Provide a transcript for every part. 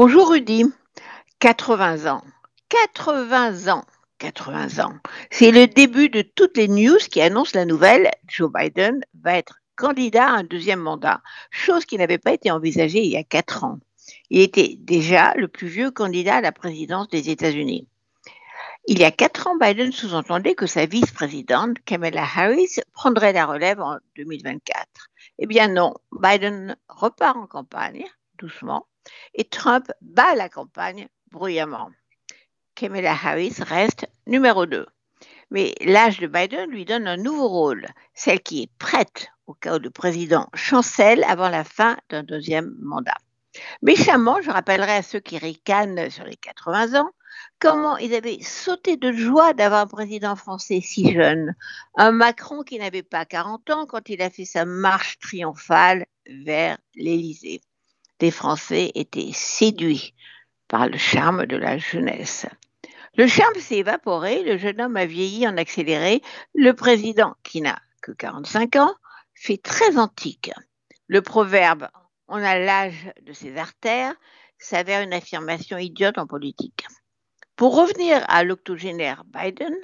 Bonjour Rudy. 80 ans. 80 ans. 80 ans. C'est le début de toutes les news qui annoncent la nouvelle. Joe Biden va être candidat à un deuxième mandat, chose qui n'avait pas été envisagée il y a quatre ans. Il était déjà le plus vieux candidat à la présidence des États-Unis. Il y a quatre ans, Biden sous-entendait que sa vice-présidente, Kamala Harris, prendrait la relève en 2024. Eh bien non, Biden repart en campagne, doucement, et Trump bat la campagne bruyamment. Kamala Harris reste numéro 2. Mais l'âge de Biden lui donne un nouveau rôle, celle qui est prête au cas où le président chancelle avant la fin d'un deuxième mandat. Méchamment, je rappellerai à ceux qui ricanent sur les 80 ans comment ils avaient sauté de joie d'avoir un président français si jeune, un Macron qui n'avait pas 40 ans quand il a fait sa marche triomphale vers l'Élysée. Les Français étaient séduits par le charme de la jeunesse. Le charme s'est évaporé, le jeune homme a vieilli en accéléré, le président, qui n'a que 45 ans, fait très antique. Le proverbe on a l'âge de ses artères s'avère une affirmation idiote en politique. Pour revenir à l'octogénaire Biden,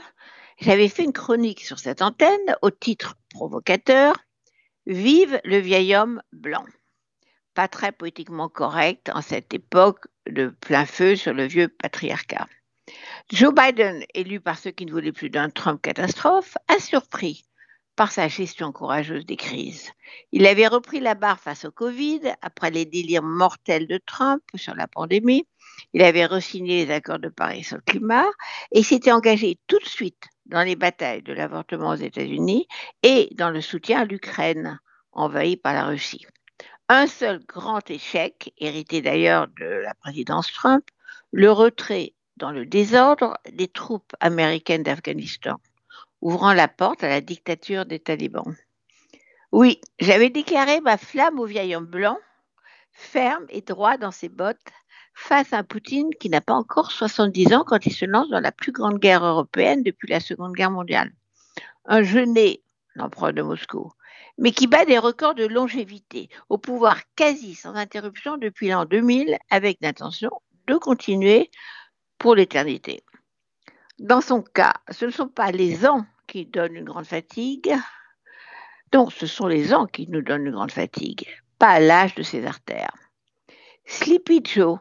j'avais fait une chronique sur cette antenne au titre provocateur Vive le vieil homme blanc. Pas très poétiquement correct en cette époque de plein feu sur le vieux patriarcat. Joe Biden, élu par ceux qui ne voulaient plus d'un Trump catastrophe, a surpris par sa gestion courageuse des crises. Il avait repris la barre face au Covid après les délires mortels de Trump sur la pandémie. Il avait resigné les accords de Paris sur le climat et s'était engagé tout de suite dans les batailles de l'avortement aux États-Unis et dans le soutien à l'Ukraine, envahie par la Russie. Un seul grand échec, hérité d'ailleurs de la présidence Trump, le retrait dans le désordre des troupes américaines d'Afghanistan ouvrant la porte à la dictature des talibans. Oui, j'avais déclaré ma flamme au vieil homme blanc, ferme et droit dans ses bottes, face à un Poutine qui n'a pas encore 70 ans quand il se lance dans la plus grande guerre européenne depuis la Seconde Guerre mondiale. Un jeunet, l'empereur de Moscou, mais qui bat des records de longévité, au pouvoir quasi sans interruption depuis l'an 2000, avec l'intention de continuer pour l'éternité. Dans son cas, ce ne sont pas les ans qui donnent une grande fatigue. Donc, ce sont les ans qui nous donnent une grande fatigue, pas l'âge de ses artères. Sleepy Joe,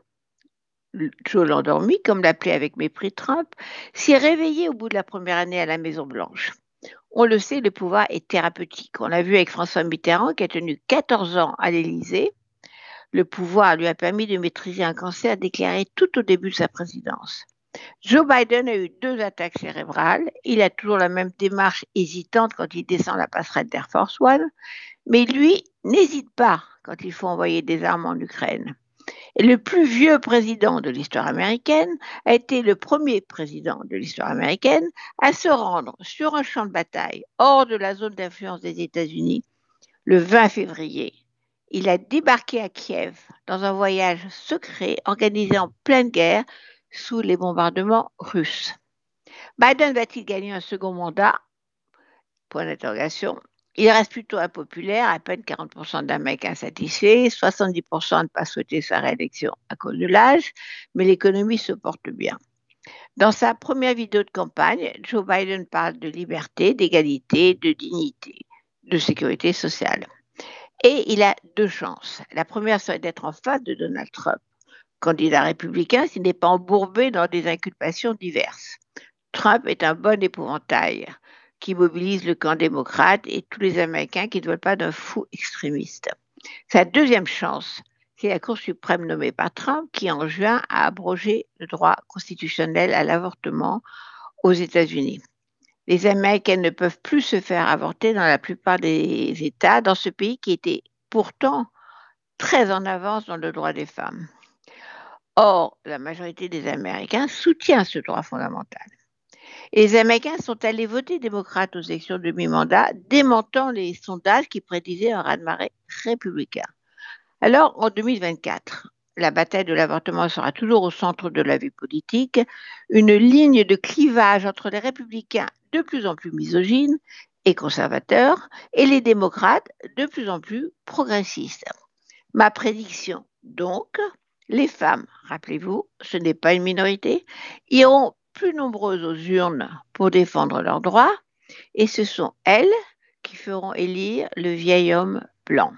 Joe l'endormi, comme l'appelait avec mépris Trump, s'est réveillé au bout de la première année à la Maison-Blanche. On le sait, le pouvoir est thérapeutique. On l'a vu avec François Mitterrand qui a tenu 14 ans à l'Élysée. Le pouvoir lui a permis de maîtriser un cancer déclaré tout au début de sa présidence. Joe Biden a eu deux attaques cérébrales. Il a toujours la même démarche hésitante quand il descend la passerelle d'Air Force One, mais lui n'hésite pas quand il faut envoyer des armes en Ukraine. Le plus vieux président de l'histoire américaine a été le premier président de l'histoire américaine à se rendre sur un champ de bataille hors de la zone d'influence des États-Unis le 20 février. Il a débarqué à Kiev dans un voyage secret organisé en pleine guerre sous les bombardements russes. Biden va-t-il gagner un second mandat? Point d'interrogation. Il reste plutôt impopulaire, à peine 40% d'Américains insatisfaits, 70% à ne pas souhaiter sa réélection à cause de l'âge, mais l'économie se porte bien. Dans sa première vidéo de campagne, Joe Biden parle de liberté, d'égalité, de dignité, de sécurité sociale. Et il a deux chances. La première serait d'être en face de Donald Trump candidat républicain s'il n'est pas embourbé dans des inculpations diverses. Trump est un bon épouvantail qui mobilise le camp démocrate et tous les Américains qui ne veulent pas d'un fou extrémiste. Sa deuxième chance, c'est la Cour suprême nommée par Trump qui, en juin, a abrogé le droit constitutionnel à l'avortement aux États-Unis. Les Américains ne peuvent plus se faire avorter dans la plupart des États dans ce pays qui était pourtant très en avance dans le droit des femmes. Or, la majorité des Américains soutient ce droit fondamental. Les Américains sont allés voter démocrate aux élections de mi-mandat, démentant les sondages qui prédisaient un raz-de-marée républicain. Alors, en 2024, la bataille de l'avortement sera toujours au centre de la vie politique, une ligne de clivage entre les républicains de plus en plus misogynes et conservateurs et les démocrates de plus en plus progressistes. Ma prédiction, donc, Les femmes, rappelez-vous, ce n'est pas une minorité, iront plus nombreuses aux urnes pour défendre leurs droits, et ce sont elles qui feront élire le vieil homme blanc.